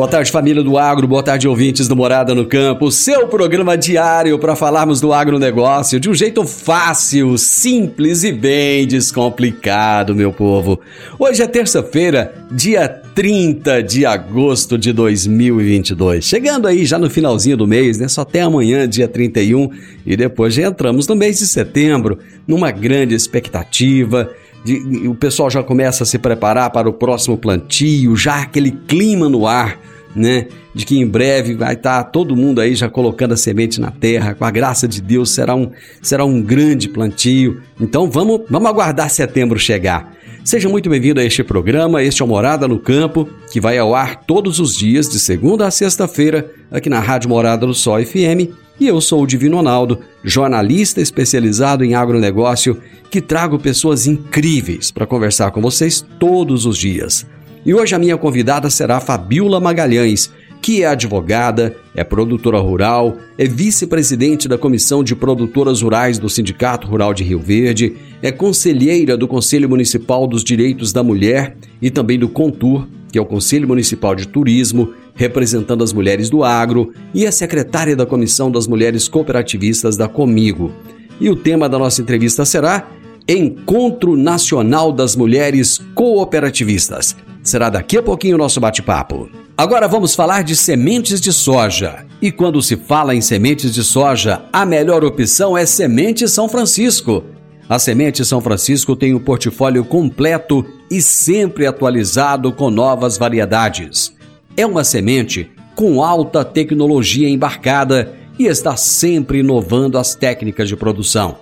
Boa tarde, família do agro, boa tarde, ouvintes do Morada no Campo, seu programa diário para falarmos do agronegócio de um jeito fácil, simples e bem descomplicado, meu povo. Hoje é terça-feira, dia 30 de agosto de 2022. Chegando aí já no finalzinho do mês, né? Só até amanhã, dia 31, e depois já entramos no mês de setembro, numa grande expectativa. De, o pessoal já começa a se preparar para o próximo plantio, já aquele clima no ar né? De que em breve vai estar tá todo mundo aí já colocando a semente na terra, com a graça de Deus será um, será um grande plantio. Então vamos, vamos aguardar setembro chegar. Seja muito bem-vindo a este programa, este é o Morada no Campo, que vai ao ar todos os dias, de segunda a sexta-feira, aqui na Rádio Morada do Sol FM. E eu sou o Divino Ronaldo, jornalista especializado em agronegócio, que trago pessoas incríveis para conversar com vocês todos os dias. E hoje a minha convidada será Fabiola Magalhães, que é advogada, é produtora rural, é vice-presidente da Comissão de Produtoras Rurais do Sindicato Rural de Rio Verde, é conselheira do Conselho Municipal dos Direitos da Mulher e também do CONTUR, que é o Conselho Municipal de Turismo, representando as mulheres do agro, e é secretária da Comissão das Mulheres Cooperativistas da Comigo. E o tema da nossa entrevista será Encontro Nacional das Mulheres Cooperativistas. Será daqui a pouquinho o nosso bate-papo. Agora vamos falar de sementes de soja. E quando se fala em sementes de soja, a melhor opção é Semente São Francisco. A Semente São Francisco tem um portfólio completo e sempre atualizado com novas variedades. É uma semente com alta tecnologia embarcada e está sempre inovando as técnicas de produção.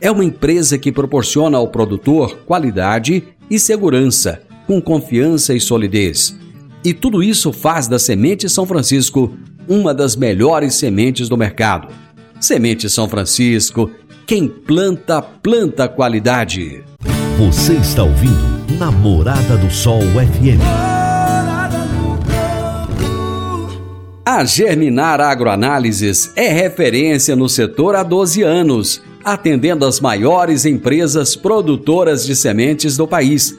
É uma empresa que proporciona ao produtor qualidade e segurança com confiança e solidez. E tudo isso faz da Semente São Francisco uma das melhores sementes do mercado. Semente São Francisco, quem planta, planta qualidade. Você está ouvindo Namorada do Sol FM. A Germinar Agroanálises é referência no setor há 12 anos, atendendo as maiores empresas produtoras de sementes do país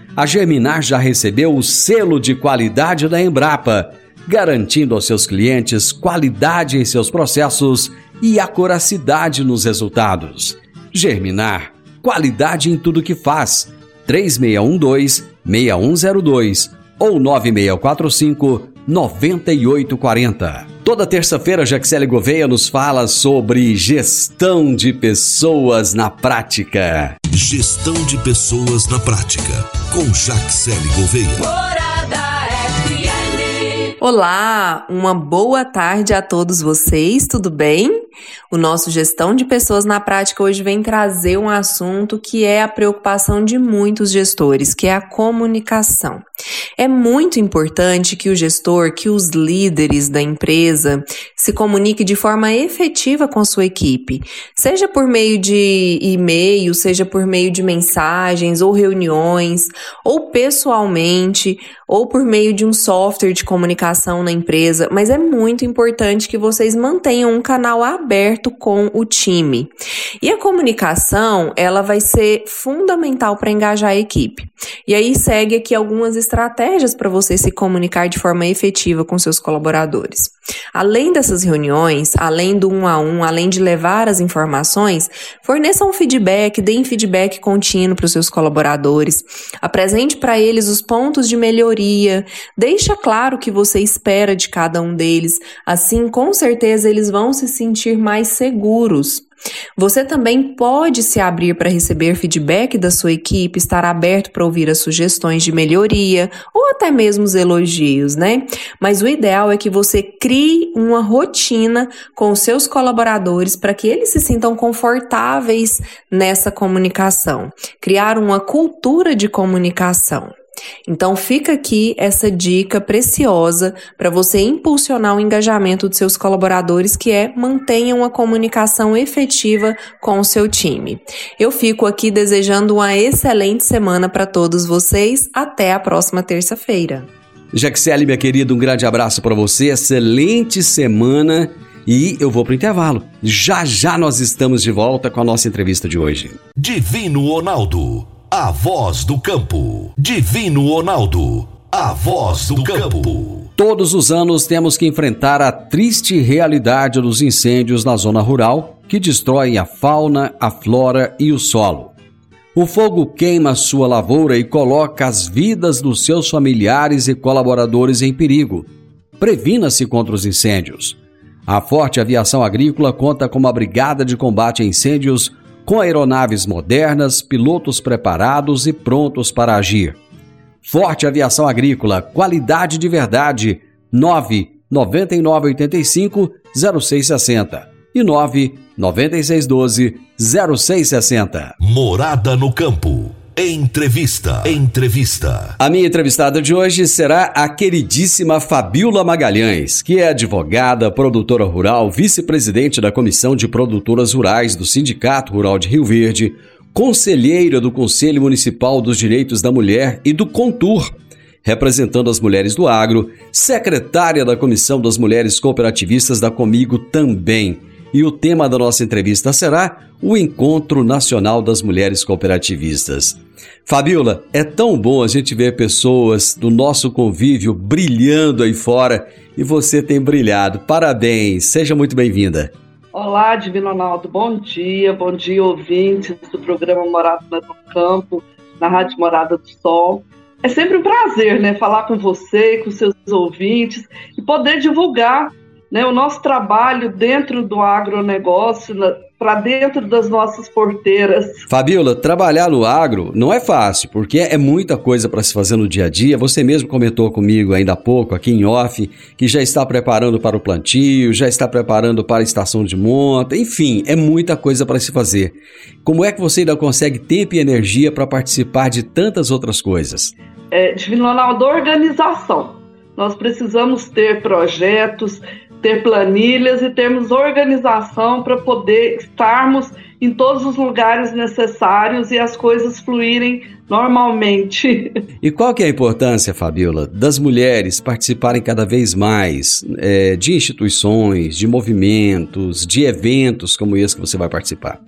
a Germinar já recebeu o selo de qualidade da Embrapa, garantindo aos seus clientes qualidade em seus processos e acuracidade nos resultados. Germinar, qualidade em tudo que faz. 3612-6102 ou 9645-9840. Toda terça-feira, Jaxele Gouveia nos fala sobre gestão de pessoas na prática. Gestão de pessoas na prática, com Jaxele Gouveia. Olá, uma boa tarde a todos vocês, tudo bem? O nosso Gestão de Pessoas na Prática hoje vem trazer um assunto que é a preocupação de muitos gestores, que é a comunicação. É muito importante que o gestor, que os líderes da empresa se comunique de forma efetiva com sua equipe, seja por meio de e-mail, seja por meio de mensagens ou reuniões, ou pessoalmente, ou por meio de um software de comunicação na empresa, mas é muito importante que vocês mantenham um canal aberto com o time. E a comunicação, ela vai ser fundamental para engajar a equipe. E aí segue aqui algumas estratégias para você se comunicar de forma efetiva com seus colaboradores. Além dessas reuniões, além do um a um, além de levar as informações, forneça um feedback, deem feedback contínuo para os seus colaboradores, apresente para eles os pontos de melhoria, deixa claro o que você espera de cada um deles, assim com certeza eles vão se sentir mais seguros. Você também pode se abrir para receber feedback da sua equipe, estar aberto para ouvir as sugestões de melhoria ou até mesmo os elogios, né? Mas o ideal é que você crie uma rotina com os seus colaboradores para que eles se sintam confortáveis nessa comunicação. Criar uma cultura de comunicação. Então fica aqui essa dica preciosa para você impulsionar o engajamento dos seus colaboradores, que é mantenha uma comunicação efetiva com o seu time. Eu fico aqui desejando uma excelente semana para todos vocês. Até a próxima terça-feira. Jaxele, minha querida, um grande abraço para você. Excelente semana. E eu vou pro intervalo. Já já nós estamos de volta com a nossa entrevista de hoje. Divino Ronaldo, a voz do campo. Divino Ronaldo, a voz do campo. Todos os anos temos que enfrentar a triste realidade dos incêndios na zona rural que destroem a fauna, a flora e o solo. O fogo queima sua lavoura e coloca as vidas dos seus familiares e colaboradores em perigo. Previna-se contra os incêndios. A Forte Aviação Agrícola conta com uma brigada de combate a incêndios com aeronaves modernas, pilotos preparados e prontos para agir. Forte Aviação Agrícola, qualidade de verdade. 9 9985 0660 e 9 9612 0660. Morada no campo. Entrevista. Entrevista. A minha entrevistada de hoje será a queridíssima Fabiola Magalhães, que é advogada, produtora rural, vice-presidente da Comissão de Produtoras Rurais do Sindicato Rural de Rio Verde, conselheira do Conselho Municipal dos Direitos da Mulher e do Contur, representando as mulheres do agro, secretária da Comissão das Mulheres Cooperativistas da Comigo também. E o tema da nossa entrevista será o Encontro Nacional das Mulheres Cooperativistas. Fabiola, é tão bom a gente ver pessoas do nosso convívio brilhando aí fora e você tem brilhado. Parabéns, seja muito bem-vinda. Olá, Divino Ronaldo, bom dia, bom dia, ouvintes do programa Morada no Campo, na Rádio Morada do Sol. É sempre um prazer, né, falar com você, com seus ouvintes e poder divulgar né, o nosso trabalho dentro do agronegócio, para dentro das nossas porteiras. Fabiola, trabalhar no agro não é fácil, porque é muita coisa para se fazer no dia a dia. Você mesmo comentou comigo ainda há pouco, aqui em off, que já está preparando para o plantio, já está preparando para a estação de monta, enfim, é muita coisa para se fazer. Como é que você ainda consegue tempo e energia para participar de tantas outras coisas? É, Divino Ronaldo, organização. Nós precisamos ter projetos, ter planilhas e termos organização para poder estarmos em todos os lugares necessários e as coisas fluírem normalmente. E qual que é a importância, Fabiola, das mulheres participarem cada vez mais é, de instituições, de movimentos, de eventos como esse que você vai participar?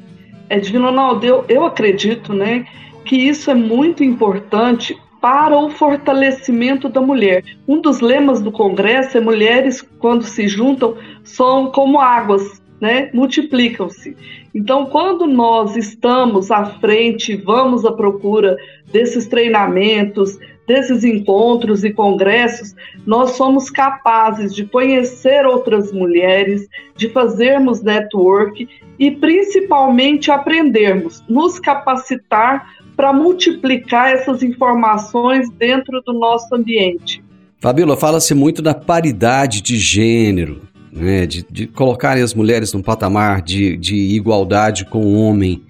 É, Divino Ronaldo, eu, eu acredito né, que isso é muito importante para o fortalecimento da mulher. Um dos lemas do Congresso é mulheres, quando se juntam, são como águas, né? multiplicam-se. Então, quando nós estamos à frente, vamos à procura desses treinamentos, desses encontros e congressos, nós somos capazes de conhecer outras mulheres, de fazermos network e principalmente aprendermos, nos capacitar para multiplicar essas informações dentro do nosso ambiente. Fabíola, fala-se muito da paridade de gênero. né, de, de colocarem as mulheres num patamar de, de igualdade com o homem.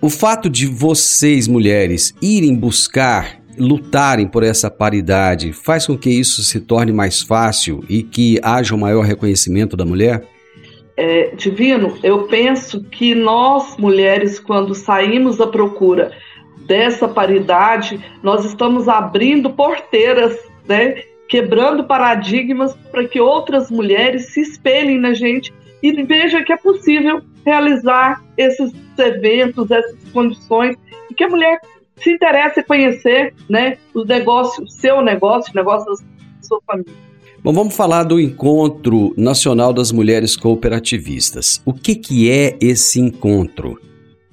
O fato de vocês, mulheres, irem buscar, lutarem por essa paridade, faz com que isso se torne mais fácil e que haja um maior reconhecimento da mulher? É, Divino, eu penso que nós, mulheres, quando saímos à procura dessa paridade, nós estamos abrindo porteiras, né? quebrando paradigmas para que outras mulheres se espelhem na gente e vejam que é possível realizar esses eventos, essas condições, e que a mulher se interesse em conhecer né, o negócio, o seu negócio, o negócio da sua família. Bom, vamos falar do Encontro Nacional das Mulheres Cooperativistas. O que, que é esse encontro?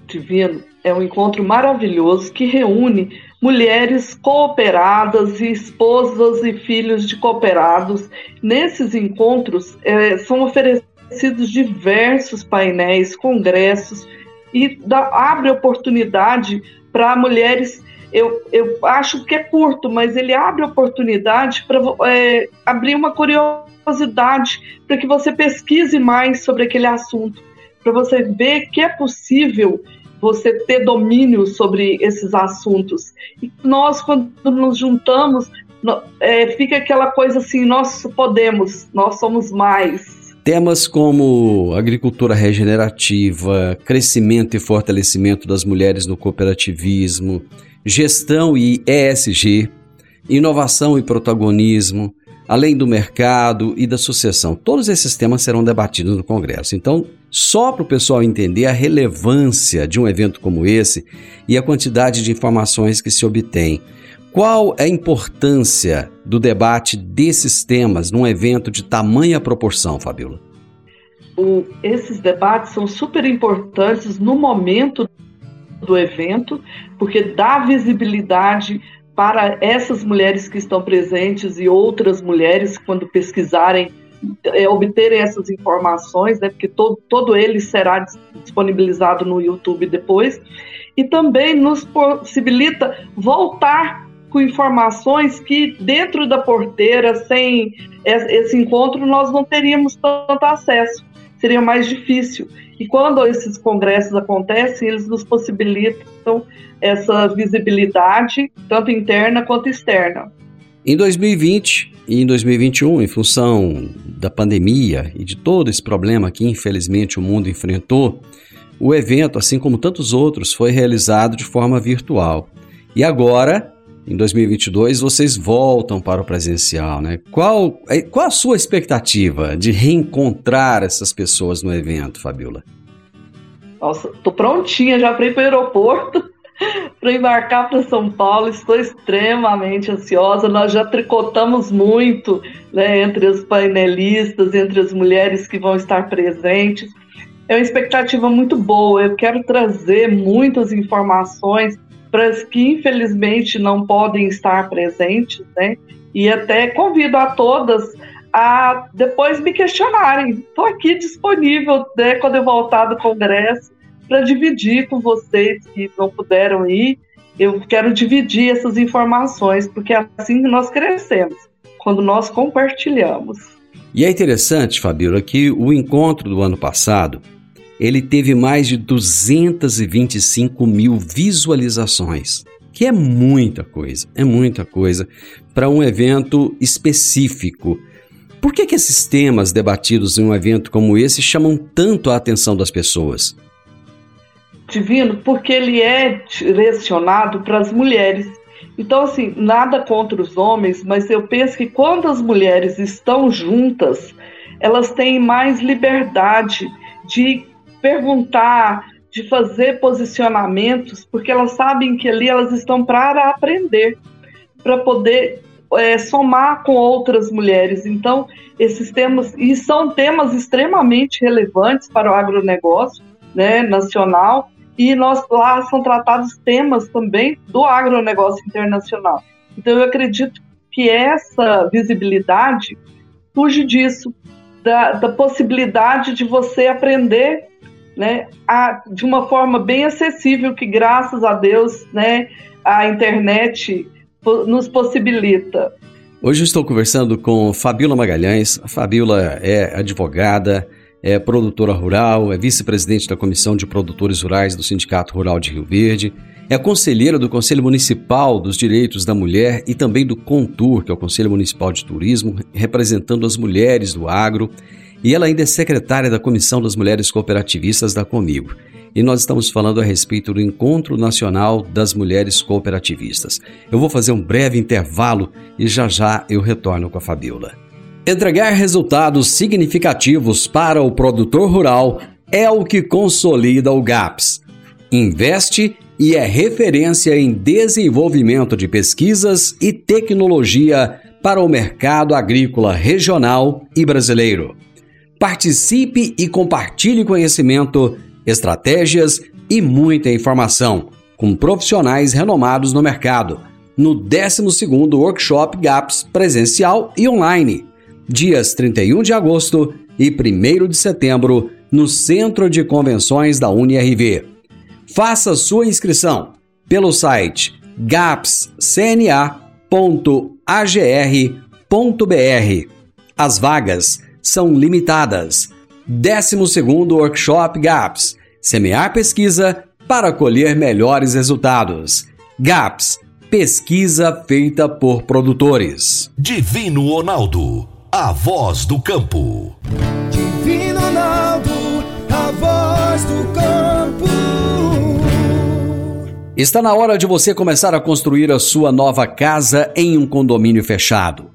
Divino, é um encontro maravilhoso que reúne mulheres cooperadas e esposas e filhos de cooperados. Nesses encontros é, são oferecidos diversos painéis, congressos e dá, abre oportunidade para mulheres. Eu, eu acho que é curto, mas ele abre oportunidade para é, abrir uma curiosidade para que você pesquise mais sobre aquele assunto, para você ver que é possível você ter domínio sobre esses assuntos. E nós, quando nos juntamos, é, fica aquela coisa assim: nós podemos, nós somos mais. Temas como agricultura regenerativa, crescimento e fortalecimento das mulheres no cooperativismo, gestão e ESG, inovação e protagonismo, além do mercado e da sucessão. Todos esses temas serão debatidos no Congresso. Então, só para o pessoal entender a relevância de um evento como esse e a quantidade de informações que se obtém. Qual é a importância do debate desses temas num evento de tamanha proporção, Fabiola? O, esses debates são super importantes no momento do evento, porque dá visibilidade para essas mulheres que estão presentes e outras mulheres, quando pesquisarem, é, obterem essas informações, né, porque todo, todo ele será disponibilizado no YouTube depois, e também nos possibilita voltar com informações que dentro da porteira, sem esse encontro, nós não teríamos tanto acesso, seria mais difícil. E quando esses congressos acontecem, eles nos possibilitam essa visibilidade, tanto interna quanto externa. Em 2020 e em 2021, em função da pandemia e de todo esse problema que infelizmente o mundo enfrentou, o evento, assim como tantos outros, foi realizado de forma virtual. E agora, em 2022, vocês voltam para o presencial, né? Qual, é, qual a sua expectativa de reencontrar essas pessoas no evento, Fabiola? Nossa, tô prontinha já para ir para o aeroporto para embarcar para São Paulo. Estou extremamente ansiosa. Nós já tricotamos muito né, entre os painelistas, entre as mulheres que vão estar presentes. É uma expectativa muito boa. Eu quero trazer muitas informações que infelizmente não podem estar presentes, né? E até convido a todas a depois me questionarem. Estou aqui disponível né, quando eu voltar do congresso para dividir com vocês que não puderam ir. Eu quero dividir essas informações, porque é assim que nós crescemos, quando nós compartilhamos. E é interessante, Fabiola, que o encontro do ano passado ele teve mais de 225 mil visualizações, que é muita coisa, é muita coisa para um evento específico. Por que, que esses temas debatidos em um evento como esse chamam tanto a atenção das pessoas? divino porque ele é direcionado para as mulheres. Então, assim, nada contra os homens, mas eu penso que quando as mulheres estão juntas, elas têm mais liberdade de perguntar, de fazer posicionamentos, porque elas sabem que ali elas estão para aprender, para poder é, somar com outras mulheres. Então, esses temas, e são temas extremamente relevantes para o agronegócio né, nacional, e nós lá são tratados temas também do agronegócio internacional. Então eu acredito que essa visibilidade surge disso, da, da possibilidade de você aprender né, a, de uma forma bem acessível, que graças a Deus né, a internet nos possibilita. Hoje estou conversando com Fabiola Magalhães. A Fabiola é advogada, é produtora rural, é vice-presidente da Comissão de Produtores Rurais do Sindicato Rural de Rio Verde, é conselheira do Conselho Municipal dos Direitos da Mulher e também do CONTUR, que é o Conselho Municipal de Turismo, representando as mulheres do agro, e ela ainda é secretária da Comissão das Mulheres Cooperativistas da Comigo e nós estamos falando a respeito do Encontro Nacional das Mulheres Cooperativistas. Eu vou fazer um breve intervalo e já já eu retorno com a Fabiola. Entregar resultados significativos para o produtor rural é o que consolida o GAPS. Investe e é referência em desenvolvimento de pesquisas e tecnologia para o mercado agrícola regional e brasileiro. Participe e compartilhe conhecimento estratégias e muita informação, com profissionais renomados no mercado, no 12º Workshop GAPS presencial e online, dias 31 de agosto e 1 de setembro, no Centro de Convenções da UniRV. Faça sua inscrição pelo site gapscna.agr.br. As vagas são limitadas. 12 Workshop GAPS Semear pesquisa para colher melhores resultados. GAPS Pesquisa feita por produtores. Divino Ronaldo, a voz do campo. Divino Ronaldo, a voz do campo. Está na hora de você começar a construir a sua nova casa em um condomínio fechado.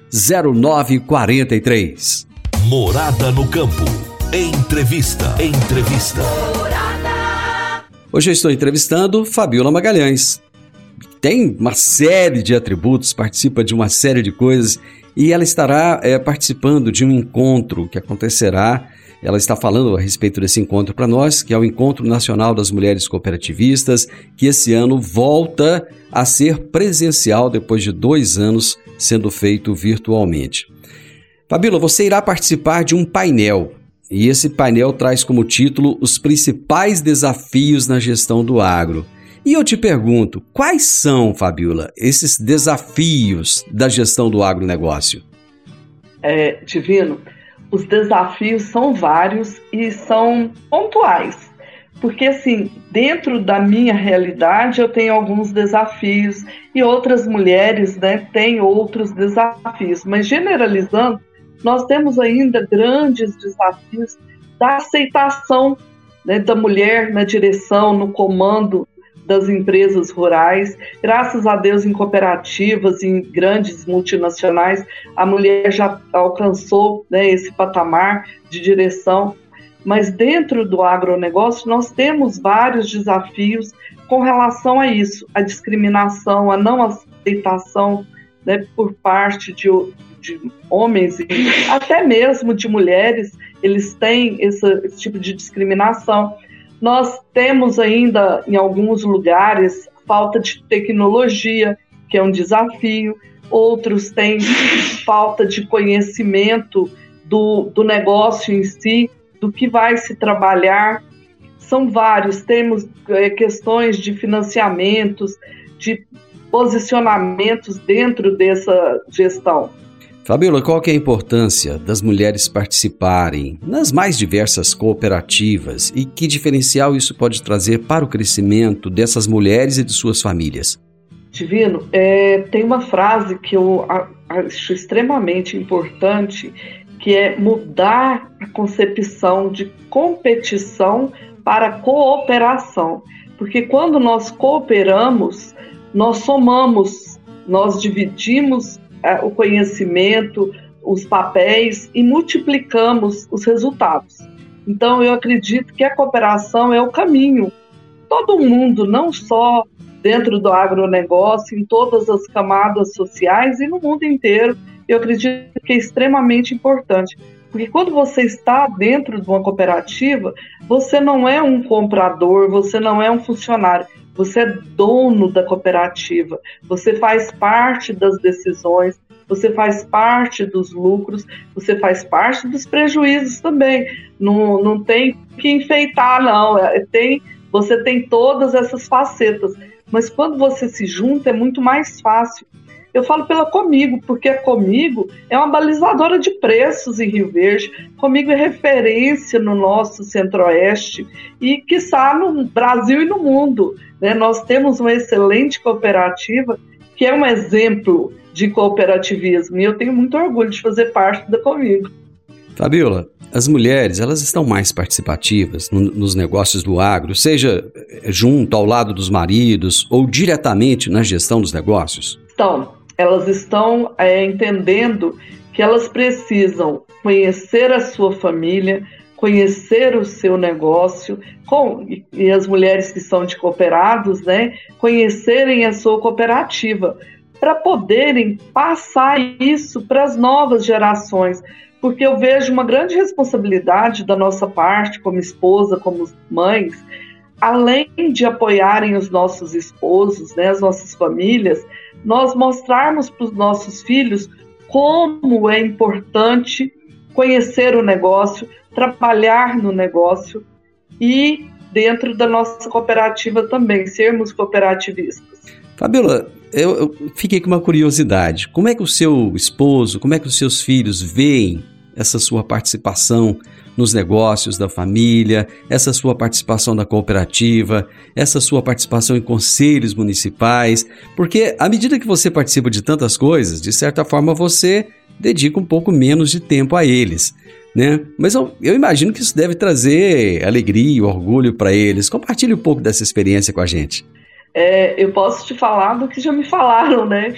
0943. Morada no campo. Entrevista. Entrevista. Hoje eu estou entrevistando Fabiola Magalhães. Tem uma série de atributos, participa de uma série de coisas e ela estará é, participando de um encontro que acontecerá. Ela está falando a respeito desse encontro para nós, que é o Encontro Nacional das Mulheres Cooperativistas, que esse ano volta a ser presencial depois de dois anos sendo feito virtualmente. Fabíola, você irá participar de um painel e esse painel traz como título Os principais desafios na gestão do agro. E eu te pergunto, quais são, Fabiola, esses desafios da gestão do agronegócio? É, Divino, os desafios são vários e são pontuais. Porque, assim, dentro da minha realidade, eu tenho alguns desafios e outras mulheres né, têm outros desafios. Mas, generalizando, nós temos ainda grandes desafios da aceitação né, da mulher na direção, no comando das empresas rurais. Graças a Deus, em cooperativas, em grandes multinacionais, a mulher já alcançou né, esse patamar de direção mas dentro do agronegócio nós temos vários desafios com relação a isso, a discriminação, a não aceitação né, por parte de, de, homens e até mesmo de mulheres, eles têm esse, esse tipo de discriminação. Nós temos ainda em alguns lugares falta de tecnologia, que é um desafio, outros têm falta de conhecimento do, do negócio em si, do que vai se trabalhar. São vários, temos é, questões de financiamentos, de posicionamentos dentro dessa gestão. Fabiola, qual é a importância das mulheres participarem nas mais diversas cooperativas e que diferencial isso pode trazer para o crescimento dessas mulheres e de suas famílias? Divino, é, tem uma frase que eu acho extremamente importante que é mudar a concepção de competição para cooperação. Porque quando nós cooperamos, nós somamos, nós dividimos o conhecimento, os papéis e multiplicamos os resultados. Então, eu acredito que a cooperação é o caminho. Todo mundo, não só dentro do agronegócio, em todas as camadas sociais e no mundo inteiro. Eu acredito que é extremamente importante. Porque quando você está dentro de uma cooperativa, você não é um comprador, você não é um funcionário, você é dono da cooperativa, você faz parte das decisões, você faz parte dos lucros, você faz parte dos prejuízos também. Não, não tem que enfeitar, não. É, tem, você tem todas essas facetas. Mas quando você se junta, é muito mais fácil. Eu falo pela Comigo, porque a Comigo é uma balizadora de preços em Rio Verde. Comigo é referência no nosso centro-oeste e, quiçá, no Brasil e no mundo. Né? Nós temos uma excelente cooperativa que é um exemplo de cooperativismo e eu tenho muito orgulho de fazer parte da Comigo. Fabiola, as mulheres elas estão mais participativas no, nos negócios do agro, seja junto ao lado dos maridos ou diretamente na gestão dos negócios? Estão. Elas estão é, entendendo que elas precisam conhecer a sua família, conhecer o seu negócio, com, e as mulheres que são de cooperados, né, conhecerem a sua cooperativa para poderem passar isso para as novas gerações, porque eu vejo uma grande responsabilidade da nossa parte, como esposa, como mães, além de apoiarem os nossos esposos, né, as nossas famílias, nós mostrarmos para os nossos filhos como é importante conhecer o negócio, trabalhar no negócio e dentro da nossa cooperativa também, sermos cooperativistas. Fabiola, eu, eu, fiquei com uma curiosidade. Como é que o seu esposo, como é que os seus filhos veem essa sua participação nos negócios da família, essa sua participação na cooperativa, essa sua participação em conselhos municipais? Porque à medida que você participa de tantas coisas, de certa forma você dedica um pouco menos de tempo a eles. Né? Mas eu, eu imagino que isso deve trazer alegria orgulho para eles. Compartilhe um pouco dessa experiência com a gente é, eu posso te falar do que já me falaram, né?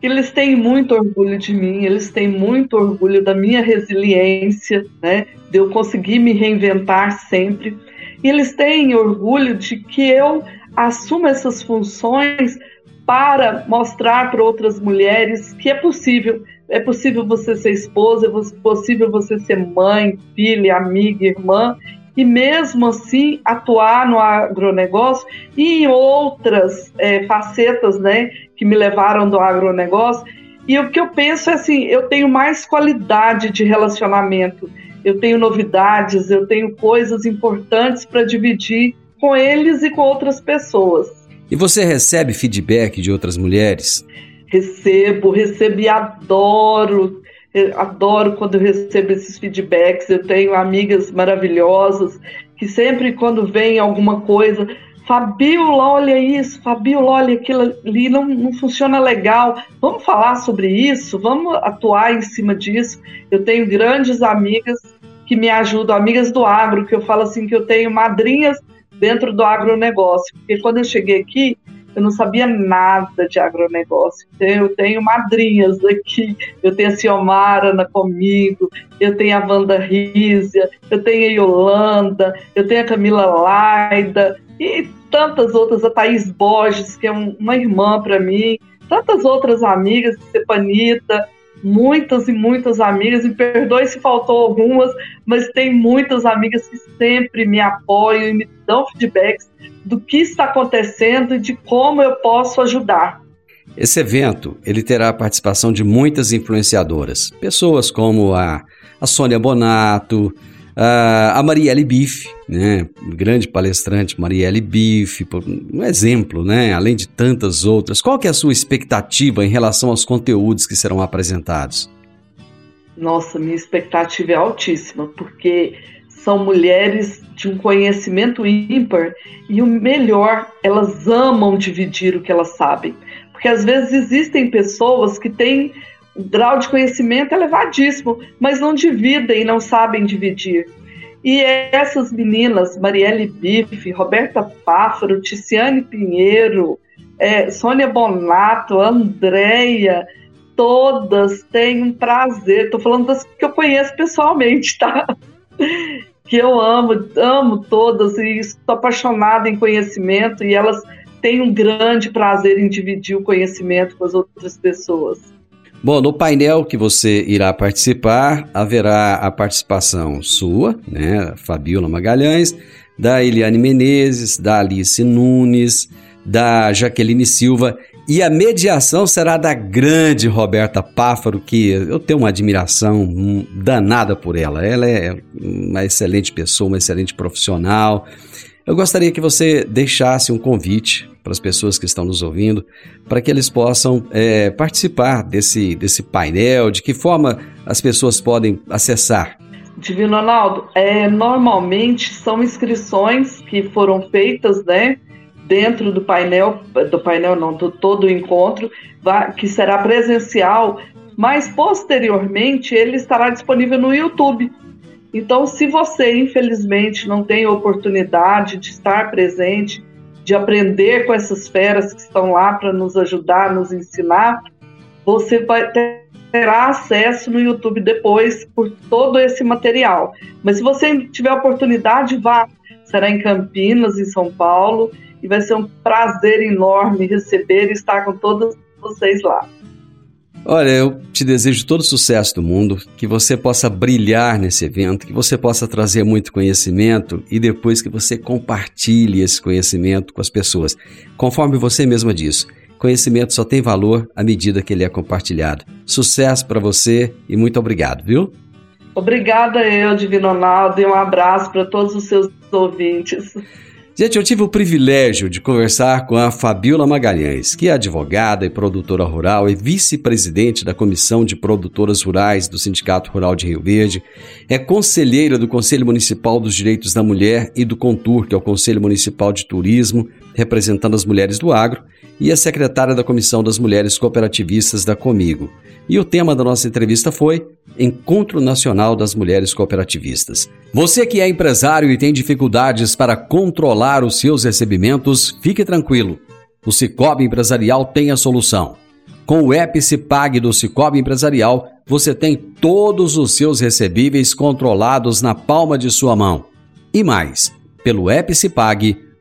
Eles têm muito orgulho de mim, eles têm muito orgulho da minha resiliência, né? De eu conseguir me reinventar sempre. E eles têm orgulho de que eu assumo essas funções para mostrar para outras mulheres que é possível. É possível você ser esposa, é possível você ser mãe, filha, amiga, irmã, e mesmo assim atuar no agronegócio e em outras é, facetas né, que me levaram do agronegócio. E o que eu penso é assim: eu tenho mais qualidade de relacionamento, eu tenho novidades, eu tenho coisas importantes para dividir com eles e com outras pessoas. E você recebe feedback de outras mulheres? Recebo, recebo e adoro adoro quando eu recebo esses feedbacks. Eu tenho amigas maravilhosas que sempre quando vem alguma coisa, Fabiola, olha isso, Fabiola, olha aquilo ali, não, não funciona legal. Vamos falar sobre isso, vamos atuar em cima disso. Eu tenho grandes amigas que me ajudam, amigas do agro, que eu falo assim que eu tenho madrinhas dentro do agronegócio. Porque quando eu cheguei aqui, eu não sabia nada de agronegócio. Eu tenho madrinhas aqui, eu tenho a Ciomara na comigo, eu tenho a Wanda Rízia, eu tenho a Yolanda, eu tenho a Camila Laida. E tantas outras, a Thaís Borges, que é uma irmã para mim, tantas outras amigas, Stepanita, muitas e muitas amigas, e perdoe se faltou algumas, mas tem muitas amigas que sempre me apoiam e me dão feedbacks do que está acontecendo e de como eu posso ajudar. Esse evento ele terá a participação de muitas influenciadoras, pessoas como a, a Sônia Bonato, a, a Marielle Biff, né, grande palestrante Marielle Biff, um exemplo, né, além de tantas outras. Qual que é a sua expectativa em relação aos conteúdos que serão apresentados? Nossa, minha expectativa é altíssima, porque são mulheres de um conhecimento ímpar e o melhor, elas amam dividir o que elas sabem. Porque às vezes existem pessoas que têm grau de conhecimento elevadíssimo, mas não dividem, não sabem dividir. E essas meninas, Marielle Biff, Roberta Páfaro, Ticiane Pinheiro, é, Sônia Bonato, Andréia, todas têm um prazer. Estou falando das que eu conheço pessoalmente, tá? que eu amo, amo todas e estou apaixonada em conhecimento e elas tem um grande prazer em dividir o conhecimento com as outras pessoas. Bom, no painel que você irá participar, haverá a participação sua, né, Fabiola Magalhães, da Eliane Menezes, da Alice Nunes, da Jaqueline Silva e a mediação será da grande Roberta Páfaro, que eu tenho uma admiração danada por ela. Ela é uma excelente pessoa, uma excelente profissional. Eu gostaria que você deixasse um convite para as pessoas que estão nos ouvindo, para que eles possam é, participar desse, desse painel, de que forma as pessoas podem acessar. Divino Ronaldo, é, normalmente são inscrições que foram feitas, né, dentro do painel, do painel não, do todo o encontro, que será presencial, mas posteriormente ele estará disponível no YouTube. Então, se você infelizmente não tem oportunidade de estar presente, de aprender com essas feras que estão lá para nos ajudar, nos ensinar, você vai ter terá acesso no YouTube depois por todo esse material. Mas se você tiver oportunidade, vá. Será em Campinas, em São Paulo, e vai ser um prazer enorme receber e estar com todos vocês lá. Olha, eu te desejo todo o sucesso do mundo, que você possa brilhar nesse evento, que você possa trazer muito conhecimento e depois que você compartilhe esse conhecimento com as pessoas. Conforme você mesma disse, conhecimento só tem valor à medida que ele é compartilhado. Sucesso para você e muito obrigado, viu? Obrigada eu, Divino Ronaldo, e um abraço para todos os seus ouvintes. Gente, eu tive o privilégio de conversar com a Fabiola Magalhães, que é advogada e produtora rural e vice-presidente da Comissão de Produtoras Rurais do Sindicato Rural de Rio Verde, é conselheira do Conselho Municipal dos Direitos da Mulher e do CONTUR, que é o Conselho Municipal de Turismo, representando as mulheres do agro, e é secretária da Comissão das Mulheres Cooperativistas da Comigo. E o tema da nossa entrevista foi Encontro Nacional das Mulheres Cooperativistas. Você que é empresário e tem dificuldades para controlar os seus recebimentos, fique tranquilo. O Cicobi Empresarial tem a solução. Com o app Cipag do Cicobi Empresarial, você tem todos os seus recebíveis controlados na palma de sua mão. E mais, pelo app Cipag,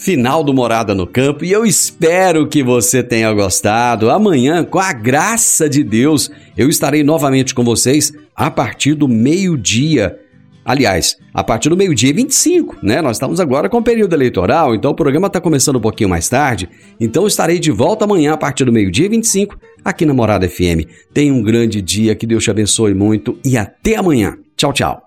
Final do Morada no Campo e eu espero que você tenha gostado. Amanhã, com a graça de Deus, eu estarei novamente com vocês a partir do meio-dia Aliás, a partir do meio-dia 25, né? Nós estamos agora com o período eleitoral, então o programa está começando um pouquinho mais tarde. Então estarei de volta amanhã a partir do meio-dia 25 aqui na Morada FM. Tenha um grande dia, que Deus te abençoe muito e até amanhã. Tchau, tchau.